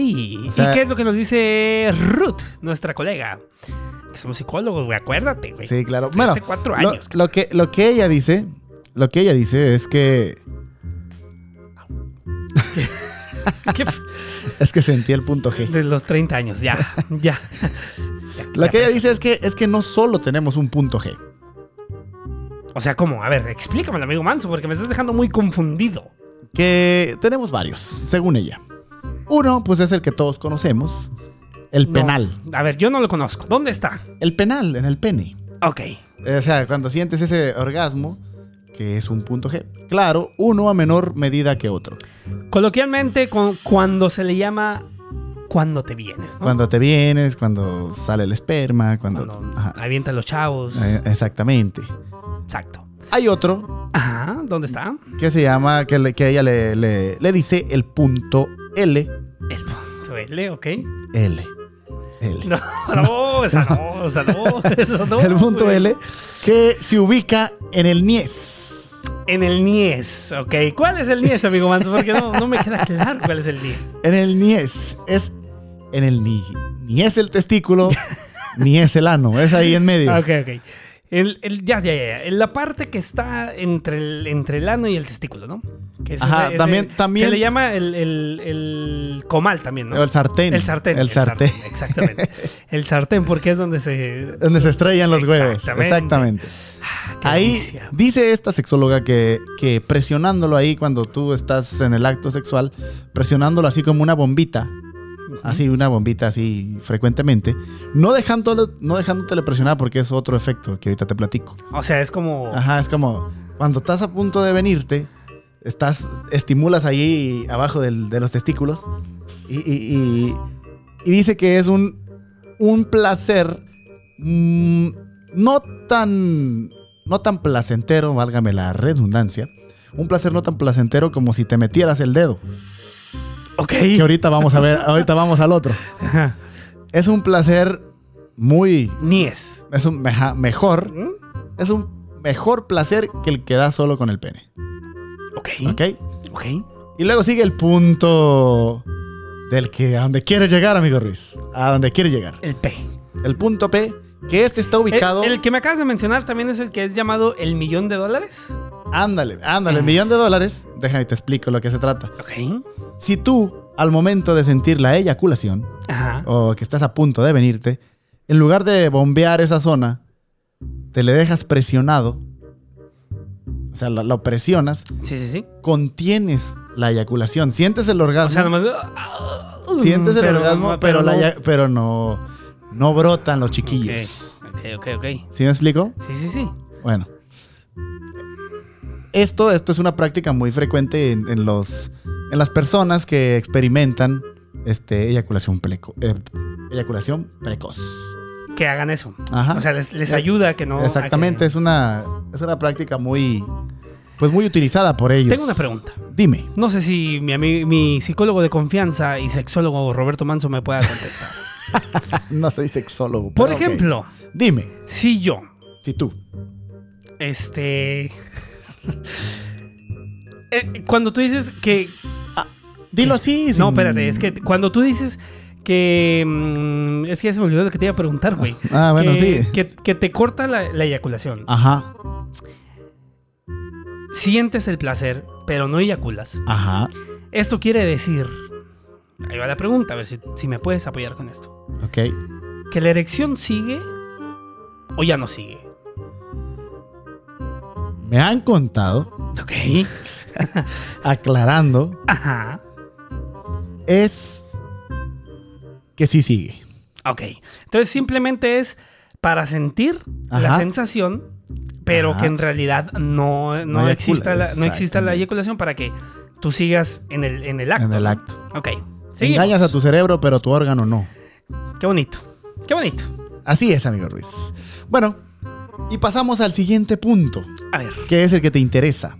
O sea- ¿Y qué es lo que nos dice Ruth, nuestra colega? Que somos psicólogos, güey, acuérdate, güey. Sí, claro. Bueno, cuatro lo, años. lo que, lo que ella dice, lo que ella dice es que (laughs) ¿Qué f- es que sentí el punto G. De los 30 años, ya, (laughs) ya. Ya que ella dice es que es que no solo tenemos un punto G. O sea, ¿cómo? A ver, explícame, amigo Manso, porque me estás dejando muy confundido. Que tenemos varios, según ella. Uno, pues es el que todos conocemos, el No. penal. A ver, yo no lo conozco. ¿Dónde está? El penal, en el pene. Ok. O sea, cuando sientes ese orgasmo, que es un punto G. Claro, uno a menor medida que otro. Coloquialmente, con- cuando se le llama cuando te vienes, ¿no? Cuando te vienes, cuando sale el esperma, cuando... Cuando Ajá, avientan los chavos. eh, exactamente. Exacto. Hay otro Ajá, ¿dónde está? que se llama, que, le- que ella le, le- le dice el punto L. El punto L, ok. L. L. No, no, esa no, esa no, (laughs) eso no. el punto. L que se ubica en el Nies. En el Nies, ok. ¿Cuál es el Nies, amigo Manso? Porque no, no me queda claro cuál es el Nies. En el Nies. Es en el ni. Ni es el testículo, (laughs) ni es el ano. Es ahí en medio. Ok, ok. El, el- ya, ya, ya. En la parte que está entre el, entre el ano y el testículo, ¿no? Que es Ajá, también- también- Se le llama el, el- el comal también, ¿no? El sartén. El sartén. El sartén. Exactamente. (laughs) El sartén, porque es donde se. Donde se estrellan los huevos. Exactamente. Qué Ahí delicia. dice esta sexóloga que, que presionándolo ahí cuando tú estás en el acto sexual, presionándolo así como una bombita, así una bombita así frecuentemente, no dejándolo, no dejándotele presionar porque es otro efecto que ahorita te platico. O sea, es como. Ajá, es como cuando estás a punto de venirte, estás, estimulas ahí abajo del- de los testículos y, y- y- y dice que es un, un placer mm, no tan, no tan placentero, válgame la redundancia, un placer no tan placentero como si te metieras el dedo, Ok. que ahorita vamos a ver, ahorita vamos al otro. Es un placer muy, Nies. es un meja- mejor, ¿Mm? es un mejor placer que el que da solo con el pene. Ok. ¿Ok? Ok. Y luego sigue el punto del que a donde quiere llegar, amigo Ruiz. A donde quiere llegar. El P. El punto P, que este está ubicado. El, el que me acabas de mencionar también es el que es llamado el millón de dólares. Ándale, ándale, Mm. millón de dólares. Déjame te explico lo que se trata. Ok. Si tú, al momento de sentir la eyaculación, Ajá. o que estás a punto de venirte, en lugar de bombear esa zona, te le dejas presionado. O sea, lo, lo presionas, Sí, sí, sí. contienes la eyaculación. Sientes el orgasmo. O sea, nomás. Sientes el Pero- orgasmo, pero, no- pero no, no brotan los chiquillos. Ok, ok, ok. ¿Sí me explico? Sí, sí, sí. Bueno. Esto, esto es una práctica muy frecuente en, en los, en las personas que experimentan este, eyaculación, pleco- eh, eyaculación precoz. Que hagan eso. Ajá. O sea, les, les Eh, ayuda a que no. Exactamente, que- es, una, es una práctica muy, pues muy utilizada por ellos. Tengo una pregunta. Dime. No sé si mi, mi psicólogo de confianza y sexólogo Roberto Manso me pueda contestar. (laughs) No soy sexólogo. Por ejemplo, Dime. si yo, Si tú. este... eh, cuando tú dices que... Dilo así. No, espérate, es que cuando tú dices que... mm, es que ya se me olvidó lo que te iba a preguntar, güey. Ah, bueno, que, sí. Ah. Que, que te corta la, la eyaculación. Ajá. Sientes el placer, pero no eyaculas. Ajá. Esto quiere decir... Ahí va la pregunta, a ver si, si me puedes apoyar con esto. Ok. ¿Que la erección sigue o ya no sigue? Me han contado, Ok. (laughs) aclarando, Ajá. es que sí sigue. Ok. Entonces simplemente es para sentir la sensación, pero Ajá. que en realidad no, no, exista, la, no exista la eyaculación para que tú sigas en el, en el acto. En el acto. Ok. Seguimos. Engañas a tu cerebro, pero tu órgano no. Qué bonito. Qué bonito. Así es, amigo Ruiz. Bueno, y pasamos al siguiente punto, A ver. que es el que te interesa.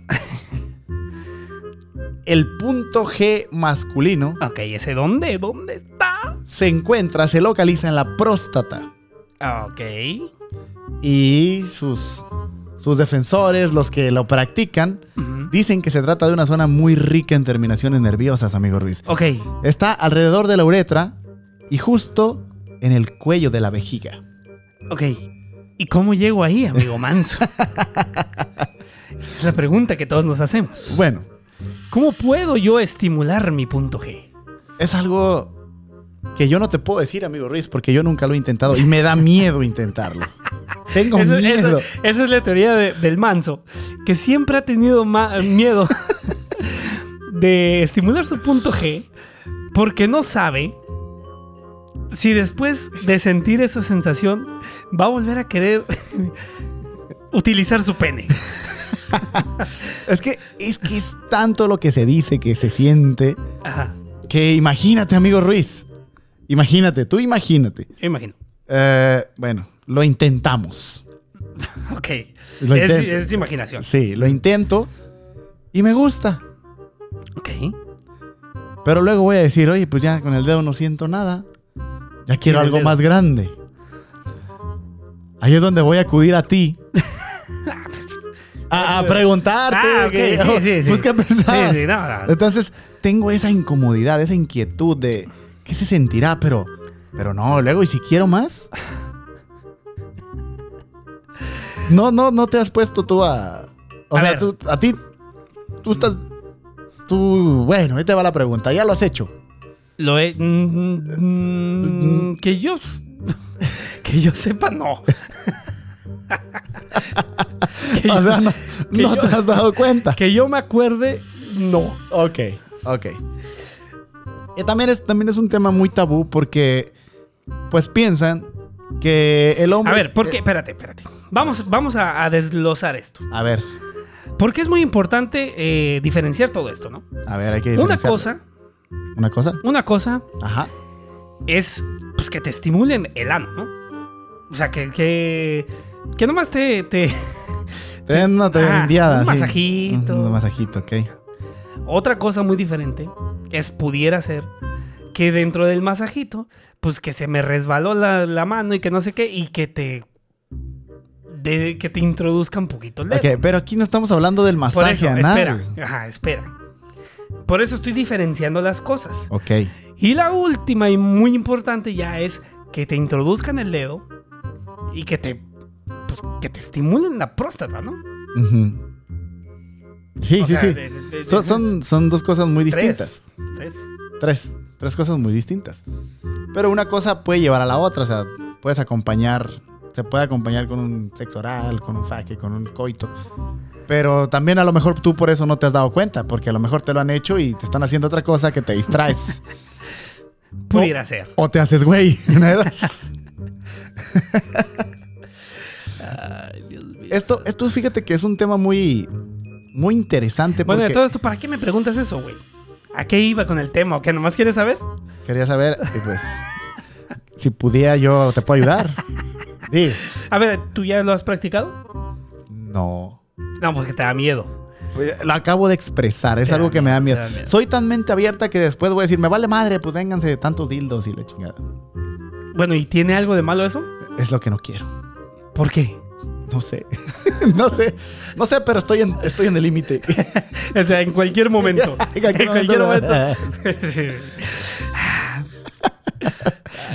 El punto G masculino Ok, ¿ese dónde? ¿Dónde está? se encuentra, se localiza en la próstata. Ok. Y sus, sus defensores, los que lo practican, dicen que se trata de una zona muy rica en terminaciones nerviosas, amigo Ruiz. Ok. Está alrededor de la uretra y justo en el cuello de la vejiga. Ok. ¿Y cómo llego ahí, amigo Manso? es la pregunta que todos nos hacemos. Bueno, ¿Cómo puedo yo estimular mi punto G? es algo que yo no te puedo decir, amigo Ruiz, porque yo nunca lo he intentado y me da miedo intentarlo. Tengo Eso- miedo. eso- esa es la teoría de- del manso, que siempre ha tenido miedo (laughs) de estimular su punto G porque no sabe si después de sentir esa sensación va a volver a querer (laughs) utilizar su pene. (laughs) Es que es que es tanto lo que se dice, que se siente, Ajá, que imagínate, amigo Ruiz. Imagínate, tú imagínate. me imagino. Eh, bueno, lo intentamos. (laughs) Ok. Lo Es, es imaginación. Sí, lo intento y me gusta. Ok. Pero luego voy a decir, oye, pues ya con el dedo no siento nada. Ya quiero algo más grande. Ahí es donde voy a acudir a ti. a, a preguntarte. Ah, ok, que- sí, sí, sí. Pues, ¿qué pensabas? Sí, sí, no, no. Entonces, tengo esa incomodidad, esa inquietud de qué se sentirá, pero, pero no, luego, ¿y si quiero más? No, no, no te has puesto tú a. O A sea, ver. tú, a ti, tú estás. Tú, bueno, ahí te va la pregunta, ya lo has hecho. Lo he. mm, mm, que yo. (laughs) Que yo sepa, no. (laughs) que, O sea, no, que no yo- te has dado cuenta. que yo me acuerde, no. Ok, ok. Y también es, también es un tema muy tabú porque, pues piensan que el hombre. A ver, ¿por qué? Espérate, espérate. Vamos, vamos a, a desglosar esto. A ver, Porque es muy importante eh, diferenciar todo esto, ¿no? a ver, hay que Una diferenciar. cosa, Una cosa. una cosa Ajá. es pues que te estimulen el ano, ¿no? O sea, que, que, que nomás te, te... (laughs) Ten una Ah, indiada, un sí. masajito. Un masajito, ok. Otra cosa muy diferente es pudiera ser que dentro del masajito, pues que se me resbaló la, la mano y que no sé qué, y que te... de- que te introduzca un poquito el dedo. Ok, pero aquí no estamos hablando del masaje eso, anal. espera, ajá, espera. Por eso estoy diferenciando las cosas. Ok. Y la última y muy importante ya es que te introduzcan el dedo y que te pues, que te estimulen la próstata, ¿no? Sí, O sí, sea, sí. de- de- de- Son, son, son dos cosas muy Tres. distintas. Tres. Tres. Tres cosas muy distintas. Pero una cosa puede llevar a la otra. O sea, puedes acompañar. Se puede acompañar con un sexo oral, con un faque, con un coito. Pero también a lo mejor tú por eso no te has dado cuenta. Porque a lo mejor te lo han hecho y te están haciendo otra cosa que te distraes. (laughs) Pudiera ser. o te haces güey. (laughs) Una de dos. Ay, Dios mío. Esto, esto fíjate que es un tema muy, muy interesante. Bueno, de todo esto, ¿para qué me preguntas eso, güey? ¿A qué iba con el tema? ¿O qué nomás quieres saber? quería saber, y pues, si pudiera yo te puedo ayudar. (laughs) A ver, ¿tú ya lo has practicado? no. No, porque te da miedo. Pues, Lo acabo de expresar, es Te algo que me da miedo. Soy tan mente abierta que después voy a decir, me vale madre, pues vénganse tantos dildos y la chingada. Bueno, ¿y tiene algo de malo eso? Es lo que no quiero. ¿Por qué? No sé. (laughs) no sé. No sé, pero estoy en, estoy en el límite. (laughs) O sea, en cualquier momento. (laughs) En cualquier en cualquier momento. momento. Sí.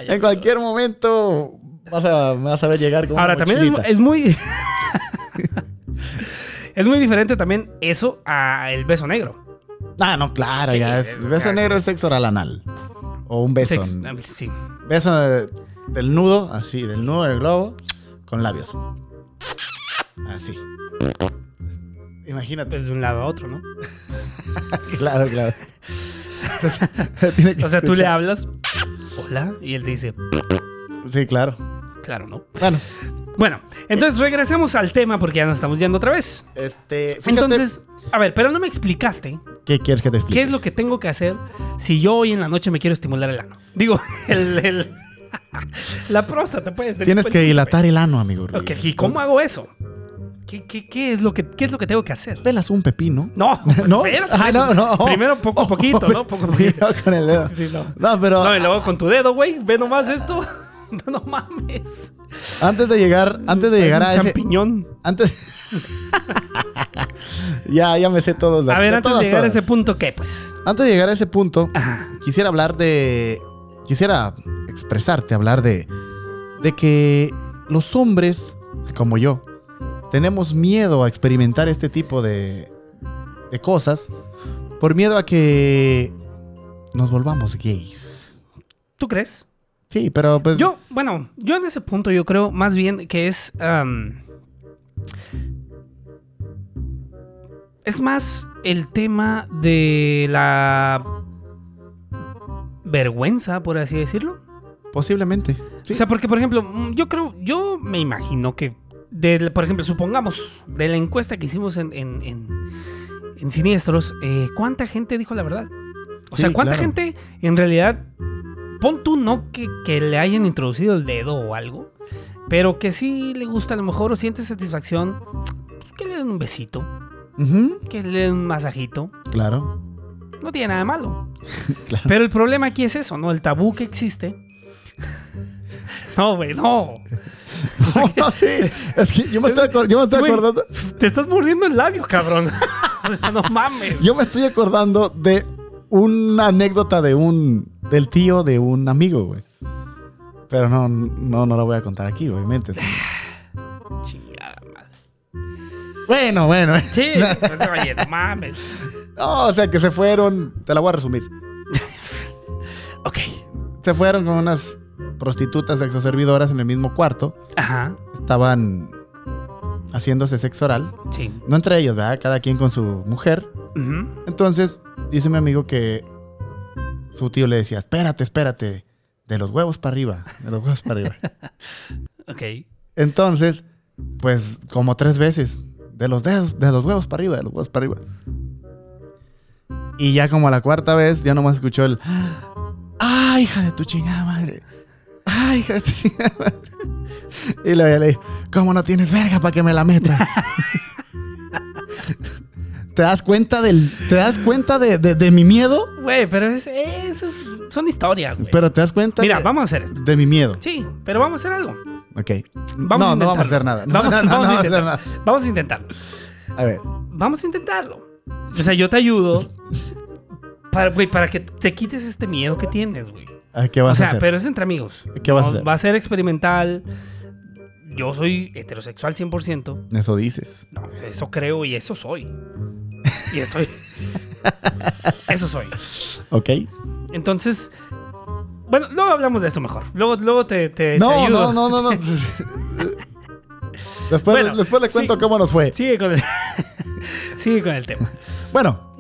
en cualquier momento vas a, me vas a ver llegar como Ahora, una también es, muy. (laughs) es muy diferente también eso a el beso negro. Ah, no, claro, Sí, ya es- es. Beso negro es sexo oral anal. O un beso. Sí. Beso de- del nudo, así, del nudo del globo, con labios. Así. Imagínate. Pues de un lado a otro, ¿no? (laughs) Claro, claro. (laughs) O sea, tú le hablas, hola, y él te dice, Sí, claro. Claro, ¿no? Bueno, Bueno, entonces regresemos al tema porque ya nos estamos yendo otra vez. este. Fíjate, Entonces, a ver, pero no me explicaste ¿qué quieres que te explique? qué es lo que tengo que hacer si yo hoy en la noche me quiero estimular el ano. Digo, (laughs) el, el- la próstata, el- Tienes que dilatar el ano, amigo Ruiz. Ok, ¿y cómo hago eso? ¿Qué, qué, qué es lo que, ¿Qué es lo que tengo que hacer? Pelas un pepino. No, (laughs) ¿No? espérate. Ah, no, no. Primero poco a poquito, ¿no? (laughs) Poco a poquito. Primero con el dedo. Sí, no. No, pero No, y luego con tu dedo, güey. Ve nomás esto. No, (laughs) no mames. antes de llegar, antes de llegar un a ese. champiñón. Antes. (laughs) ya, ya me sé todos. A ver, de antes todas, de llegar todas. a ese punto, ¿qué, pues? Antes de llegar a ese punto, Ajá. quisiera hablar de. Quisiera expresarte, hablar de. De que los hombres, como yo, tenemos miedo a experimentar este tipo de. de cosas. Por miedo a que. nos volvamos gays. ¿Tú crees? Sí, pero pues. Yo, bueno, yo en ese punto yo creo más bien que es... es más el tema de la vergüenza, por así decirlo. Posiblemente. Sí. O sea, porque, por ejemplo, mm, yo creo, yo me imagino que, del- por ejemplo, supongamos, de la encuesta que hicimos en, en, en- en Siniestros, eh, ¿cuánta gente dijo la verdad? O sea, ¿cuánta claro. gente en realidad, pon tú no que, que le hayan introducido el dedo o algo, pero que sí le gusta a lo mejor o siente satisfacción, que le den un besito, que le den un masajito? Claro. No tiene nada de malo. (laughs) Claro. Pero el problema aquí es eso, ¿no? El tabú que existe. (laughs) No, güey, no. (laughs) No, no, sí. Es que yo me estoy, acor- yo me estoy acordando. Te estás mordiendo el labio, cabrón. No mames. Yo me estoy acordando de una anécdota de un. del tío de un amigo, güey. Pero no, no, no la voy a contar aquí, obviamente. (sighs) Chingada madre. Bueno, bueno. Sí, (laughs) pues, oye, no mames. No, o sea que se fueron. Te la voy a resumir. (laughs) Ok. Se fueron con unas prostitutas sexoservidoras en el mismo cuarto. Ajá. Estaban haciéndose sexo oral. Sí. No entre ellos, ¿verdad? Cada quien con su mujer. Entonces, dice mi amigo que su tío le decía, espérate, espérate, de los huevos para arriba, de los huevos para arriba. (laughs) Ok. Entonces, pues como tres veces, de los dedos, de los huevos para arriba, de los huevos para arriba. Y ya como a la cuarta vez, ya nomás escuchó el, ¡ay, hija de tu chingada madre! ¡Ay, hija de tu chingada madre! Y luego ya le dije, ¿cómo no tienes verga para que me la metas? (laughs) ¿Te das cuenta del, te das cuenta de, de- de mi miedo? Güey, pero es, es- son historias, güey. Pero te das cuenta Mira, de, vamos a hacer esto. de mi miedo. Sí, pero vamos a hacer algo. Ok. Vamos no, a no vamos a hacer nada. (laughs) No, Vamos, no, no, vamos no a hacer intentar- nada. Vamos a intentarlo. A ver. Vamos a intentarlo. O sea, yo te ayudo para, güey, para que te quites este miedo que tienes, güey. ¿a ¿Qué O vas sea, a hacer? pero es entre amigos. ¿Qué vas a hacer? Va a ser experimental. Yo soy heterosexual 100%. Eso dices. No, eso creo y eso soy. Y estoy. (laughs) eso soy. ¿Ok? Entonces. Bueno, luego hablamos de esto mejor. Luego, luego te, te, te No, ayudo. no, no, no, no. (laughs) Después, Bueno, después le cuento sí. cómo nos fue. Sigue con el. (laughs) Sigue con el tema. Bueno,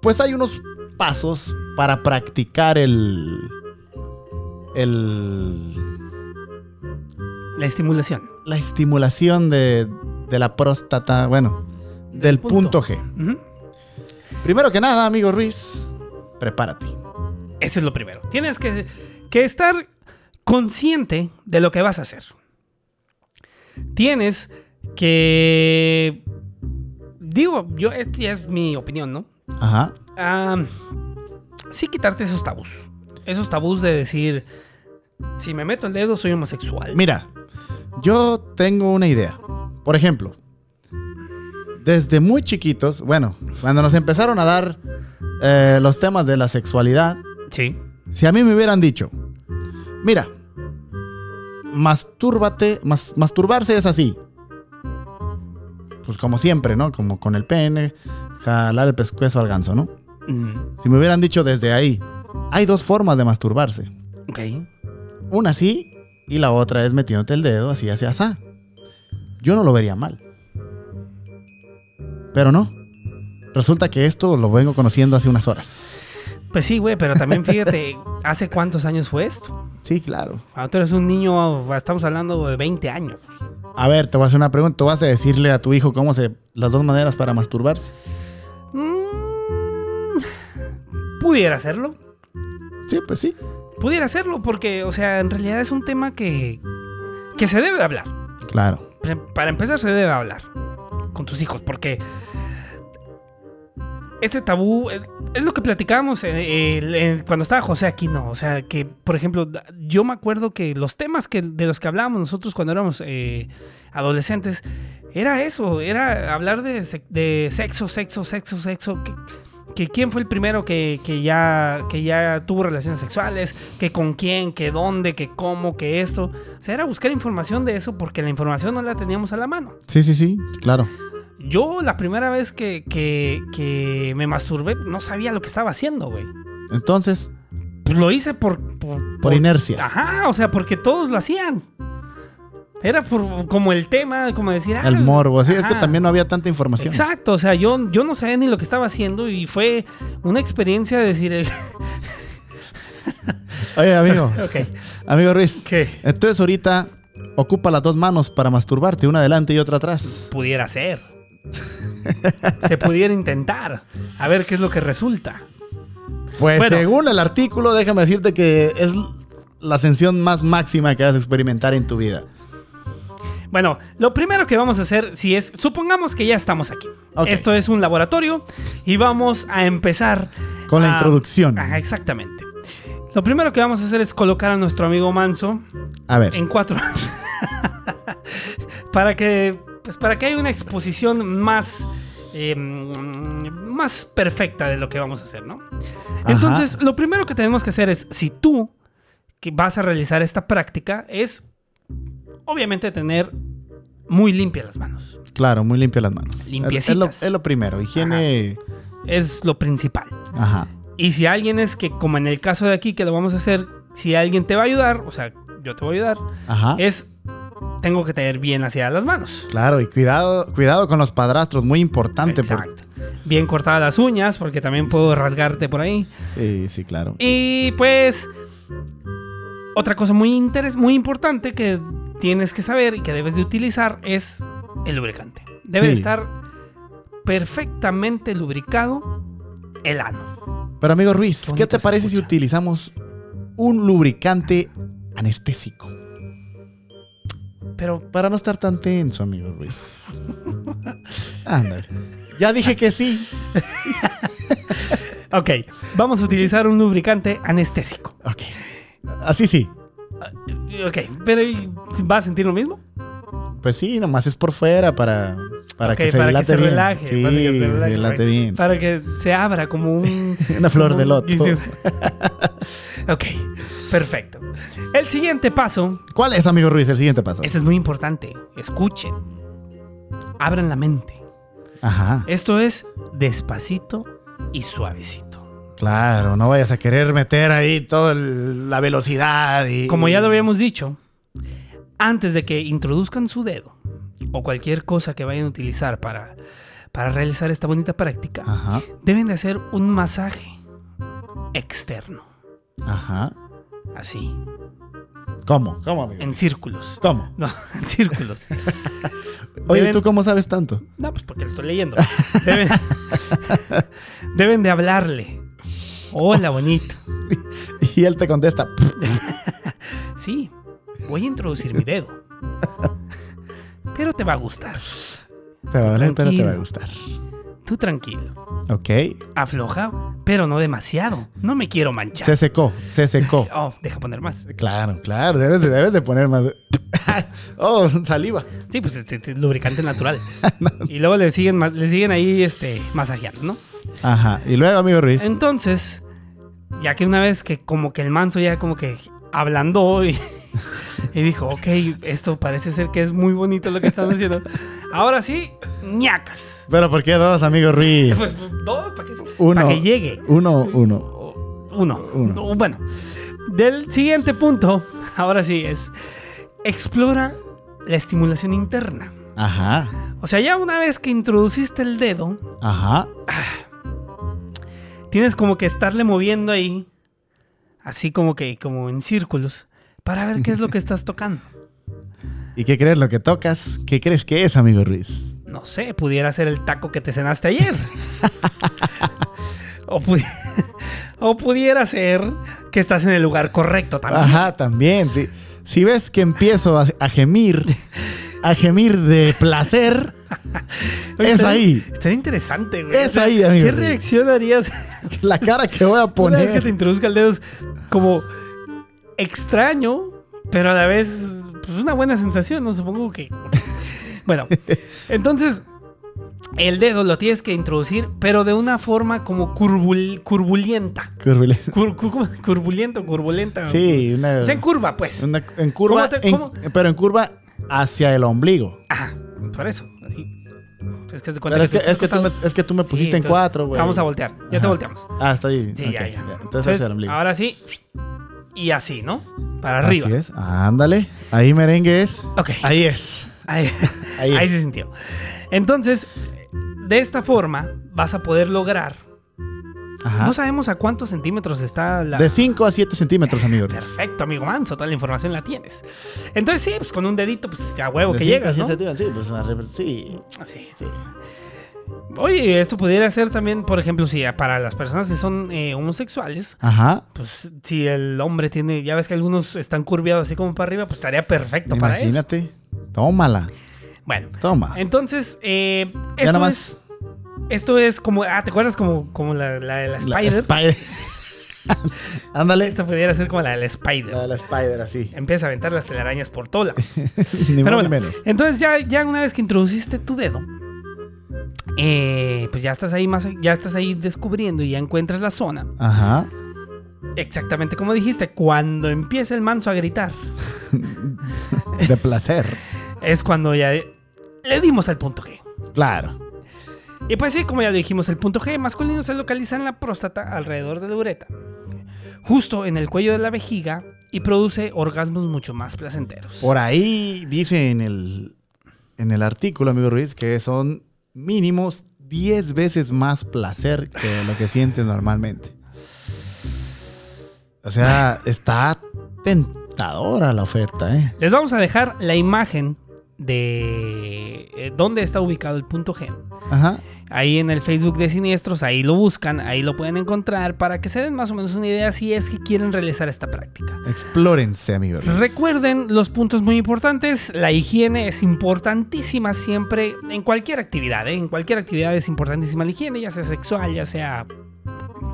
pues hay unos pasos para practicar el. El. La estimulación. La estimulación de, de la próstata. Bueno, del punto. punto. G. Primero que nada, amigo Ruiz, prepárate. Eso es lo primero. Tienes que, que estar consciente de lo que vas a hacer. Tienes que... digo, yo, esta ya es mi opinión, ¿no? Ajá. Sí quitarte esos tabús. Esos tabús de decir, si me meto el dedo soy homosexual. Mira, yo tengo una idea. Por ejemplo, desde muy chiquitos, bueno, cuando nos empezaron a dar eh, los temas de la sexualidad, Sí. si a mí me hubieran dicho, mira, mastúrbate, mas- masturbarse es así. Pues como siempre, ¿no? Como con el pene, jalar el pescuezo al ganso, ¿no? Mm, Si me hubieran dicho desde ahí, hay dos formas de masturbarse. ok. Una así y la otra es metiéndote el dedo así hacia asá. Yo no lo vería mal. Pero no. Resulta que esto lo vengo conociendo hace unas horas. Pues sí, güey, pero también fíjate, (laughs) ¿hace cuántos años fue esto? Sí, claro. Cuando tú eres un niño, estamos hablando de 20 años. A ver, te voy a hacer una pregunta. ¿Tú vas a decirle a tu hijo cómo se las dos maneras para masturbarse? Mm, pudiera hacerlo. Sí, pues sí. Pudiera hacerlo porque, o sea, en realidad es un tema que, que se debe de hablar. Claro. Para empezar, se debe hablar con tus hijos, porque este tabú es, es lo que platicábamos eh, cuando estaba José Aquino. O sea, que, por ejemplo, yo me acuerdo que los temas que, de los que hablábamos nosotros cuando éramos eh, adolescentes era eso: era hablar de, de sexo, sexo, sexo, sexo. Que, que quién fue el primero que, que ya, que ya tuvo relaciones sexuales, que con quién, que dónde, que cómo, que esto. O sea, era buscar información de eso porque la información no la teníamos a la mano. Sí, sí, sí. Claro. Yo la primera vez que, que, que me masturbé no sabía lo que estaba haciendo, güey. Entonces, lo hice por... Por, por por- inercia. Ajá, o sea, porque todos lo hacían. Era por, como el tema, como decir... ah, El morbo. Sí, es que también no había tanta información. Exacto, o sea, yo, yo no sabía ni lo que estaba haciendo y fue una experiencia de decir... (laughs) Oye, amigo. (laughs) ok, amigo Ruiz. que Entonces ahorita ocupa las dos manos para masturbarte, una adelante y otra atrás. pudiera ser. Se pudiera intentar. A ver qué es lo que resulta. Pues Bueno. según el artículo, déjame decirte que es la ascensión más máxima que vas a experimentar en tu vida. Bueno, lo primero que vamos a hacer, si es, supongamos que ya estamos aquí. Esto es un laboratorio y vamos a empezar Con la introducción. Ajá, exactamente. Lo primero que vamos a hacer es colocar a nuestro amigo Manso A ver. en cuatro (laughs) para que pues para que haya una exposición más eh, más perfecta de lo que vamos a hacer, ¿no? Ajá. Entonces, lo primero que tenemos que hacer es, si tú que vas a realizar esta práctica, es obviamente tener muy limpias las manos. Claro, muy limpia las manos. Es- Es, lo, Limpiecitas. es lo primero. Higiene. Es lo principal. Ajá. Y si alguien es que, como en el caso de aquí que lo vamos a hacer, si alguien te va a ayudar, o sea, yo te voy a ayudar, Ajá. es tengo que tener bien hacia las manos. Claro, y cuidado, cuidado con los padrastros, muy importante. por- Exacto. Bien cortadas las uñas, porque también puedo rasgarte por ahí. Sí, sí, claro. Y pues, otra cosa muy, interes muy importante que tienes que saber y que debes de utilizar es el lubricante. Debe Sí. estar perfectamente lubricado el ano. Pero amigo Ruiz, Qué ¿qué bonito te parece si utilizamos un lubricante anestésico? Pero Para no estar tan tenso, amigo Ruiz. Ándale. Ya dije que sí. Ok, vamos a utilizar un lubricante anestésico. Ok. Así sí. Ok, pero ¿y ¿va a sentir lo mismo? Pues sí, nomás es por fuera para, para que se para dilate que se bien. relaje. Sí, para que se relaje, dilate bien. Para que se abra como un... (laughs) Una flor como de loto. (laughs) ok, perfecto. El siguiente paso, ¿Cuál es, amigo Ruiz, el siguiente paso? este es muy importante. Escuchen. Abran la mente. Ajá. Esto es despacito y suavecito. Claro, no vayas a querer meter ahí toda la velocidad y... Como ya lo habíamos dicho, antes de que introduzcan su dedo o cualquier cosa que vayan a utilizar para, para realizar esta bonita práctica, Ajá, deben de hacer un masaje externo. ajá. Así, ¿Cómo? ¿Cómo, amigo? en círculos. ¿Cómo? No, (laughs) en círculos. (laughs) Oye, Deben- ¿tú cómo sabes tanto? No, pues porque lo estoy leyendo. Deben, (laughs) deben de hablarle. Hola, bonito. (laughs) Y él te contesta, (laughs) Sí, voy a introducir mi dedo. Pero te va a gustar. te va a doler, pero te va a gustar. tú tranquilo. Ok. Afloja, pero no demasiado. No me quiero manchar. Se secó, se secó. (laughs) Oh, deja poner más. Claro, claro, debes de, debes de poner más. oh, saliva. Sí, pues es, es lubricante natural. Y luego le siguen, le siguen ahí este, masajeando, ¿no? Ajá. Y luego, amigo Ruiz. Entonces, ya que una vez que como que el manso ya como que ablandó y, y dijo, ok, esto parece ser que es muy bonito lo que están haciendo. Ahora sí, ñacas. Pero ¿por qué dos, amigo Ruiz? Pues dos, para que, Uno. pa' que llegue. Uno, uno. Uno. Uno. No, Bueno, del siguiente punto, ahora sí es, explora la estimulación interna. Ajá. O sea, ya una vez que introduciste el dedo, Ajá. Tienes como que estarle moviendo ahí, así como que como en círculos, para ver qué es lo que estás (laughs) tocando. ¿Y qué crees lo que tocas? ¿Qué crees que es, amigo Ruiz? No sé, pudiera ser el taco que te cenaste ayer. (laughs) o, pudi- o pudiera ser que estás en el lugar correcto también. Ajá, también. Si, si ves que empiezo a, a gemir, (laughs) a gemir de placer, Oye, (laughs) es ahí. Estaría interesante, güey. Es ahí, amigo. ¿Qué reacción harías (laughs) la cara que voy a (laughs) una vez que te poner. introduzca el dedo? Es como extraño, pero a la vez pues una buena sensación, ¿no? Supongo que... Bueno, entonces el dedo lo tienes que introducir, pero de una forma como curvul- curvulienta. Cur- cur- ¿cómo? curvulento, curvulenta. Sí, una, O sea, en curva, pues. una- en curva, pero en curva hacia el ombligo. Ajá, por eso. así. Es que, cuenta Pero es que, tú es, que tú me, es que tú me Sí, pusiste en cuatro, güey. Vamos a voltear. Ya te volteamos. Ah, está ahí. Sí, Ok, ya, ya. Entonces, hacia el ombligo. ahora sí. Y así, ¿no? Para arriba. Así es. Ándale. Ahí merengue es. Ok. Ahí es. Ahí, (laughs) Ahí (laughs) ahí es. se sintió. Entonces, de esta forma vas a poder lograr. Ajá. No sabemos a cuántos centímetros está la. De 5 a 7 centímetros, amigo. Ruiz. Perfecto, amigo Manso, toda la información la tienes. Entonces, sí, pues con un dedito, pues ya huevo De que cinco llegas, ¿no? centímetros, Sí, pues sí. Así. sí. Oye, esto pudiera ser también, por ejemplo, si para las personas que son eh, homosexuales, Ajá. pues si el hombre tiene, ya ves que algunos están curviados así como para arriba, pues estaría perfecto para eso. Imagínate. Tómala. Bueno, Toma. entonces, eh, Ya es, esto es como, ah, ¿te acuerdas como, como la, la de la La Spider? Spider. (laughs) Ándale. Esto pudiera ser como la de la Spider. La de la Spider, así. Empieza a aventar las telarañas por lados. (laughs) ni Pero más ni menos. entonces ya, ya una vez que introduciste tu dedo, eh, pues ya estás ahí más, ya estás ahí descubriendo y ya encuentras la zona. Ajá. Exactamente como dijiste, cuando empieza el manso a gritar, (laughs) De placer. es cuando ya le dimos al punto G. Claro. Y pues sí, como ya dijimos, el punto G masculino se localiza en la próstata alrededor de la uretra, justo en el cuello de la vejiga y produce orgasmos mucho más placenteros. Por ahí dice en el, en el artículo, amigo Ruiz, que son mínimos 10 veces más placer que lo que sientes normalmente. O sea, (laughs) está tentadora la oferta, ¿eh? Les vamos a dejar la imagen de eh, dónde está ubicado el punto G. Ajá. Ahí en el Facebook de Siniestros, ahí lo buscan, ahí lo pueden encontrar para que se den más o menos una idea si es que quieren realizar esta práctica. Explórense, amigo Ruiz. Recuerden los puntos muy importantes. La higiene es importantísima siempre en cualquier actividad. ¿eh? En cualquier actividad es importantísima la higiene, ya sea sexual, ya sea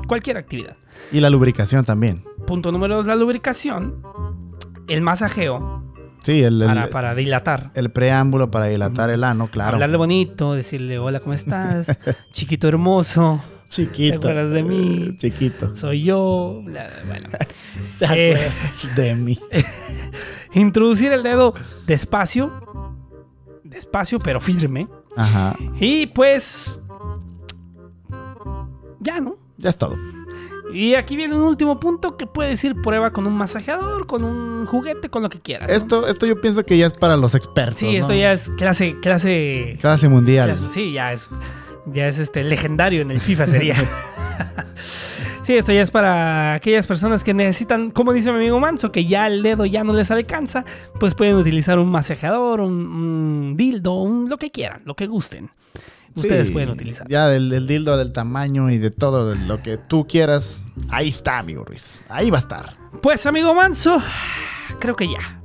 cualquier actividad. Y la lubricación también. Punto número dos, la lubricación. El masajeo Sí, el, el- para, para dilatar. el preámbulo para dilatar el ano, claro. Hablarle bonito, decirle hola, ¿cómo estás? (laughs) Chiquito hermoso, Chiquito. ¿Te acuerdas de mí? Eh, Chiquito. soy yo. Bueno. (laughs) ¿Te Eh, acuerdas de mí? (laughs) Introducir el dedo despacio, despacio pero firme. Ajá. Y pues. Ya, ¿no? Ya es todo. Y aquí viene un último punto que puedes ir prueba con un masajeador, con un juguete, con lo que quieras. ¿no? Esto, esto yo pienso que ya es para los expertos. Sí, esto ya es clase, clase. Clase mundial. clase- sí, ya es. Ya es este legendario en el FIFA sería. (laughs) sí, esto ya es para aquellas personas que necesitan, como dice mi amigo Manso, que ya el dedo ya no les alcanza, pues pueden utilizar un masajeador, un, un dildo, un, lo que quieran, lo que gusten. Ustedes Sí, pueden utilizar. Ya del, del dildo, del tamaño y de todo de lo que tú quieras. Ahí está, amigo Ruiz. Ahí va a estar. Pues, amigo Manso, creo que ya.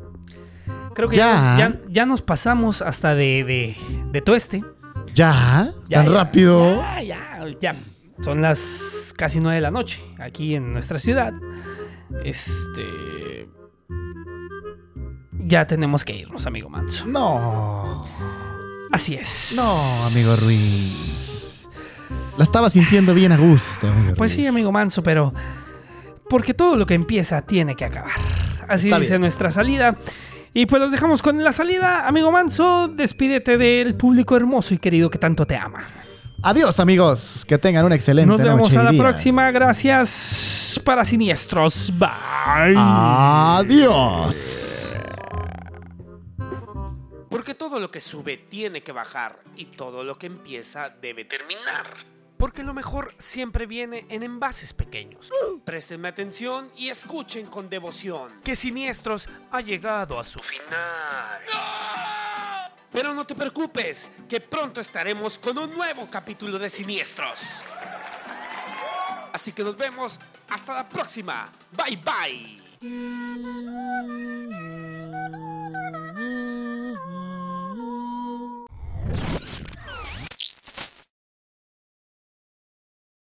Creo que ya, Ya. ya- ya nos pasamos hasta de, de, de tueste. ¿Ya? Ya, ¿Tan ya, rápido? Ya, ya, ya. Son las casi nueve de la noche aquí en nuestra ciudad. Este. Ya tenemos que irnos, amigo Manso. No. Así es. No, amigo Ruiz. La estaba sintiendo bien a gusto, amigo Pues sí, amigo Manso, pero. Porque todo lo que empieza tiene que acabar. Así Está dice bien. nuestra salida. Y pues los dejamos con la salida. Amigo Manso, despídete del público hermoso y querido que tanto te ama. Adiós, amigos. Que tengan una excelente Nos vemos noche a la días. próxima. Gracias para Siniestros. Bye. Adiós. Porque todo lo que sube tiene que bajar y todo lo que empieza debe terminar. Porque lo mejor siempre viene en envases pequeños. Préstenme atención y escuchen con devoción que Siniestros ha llegado a su final. Pero no te preocupes, que pronto estaremos con un nuevo capítulo de Siniestros. Así que nos vemos hasta la próxima. Bye bye. Thank you.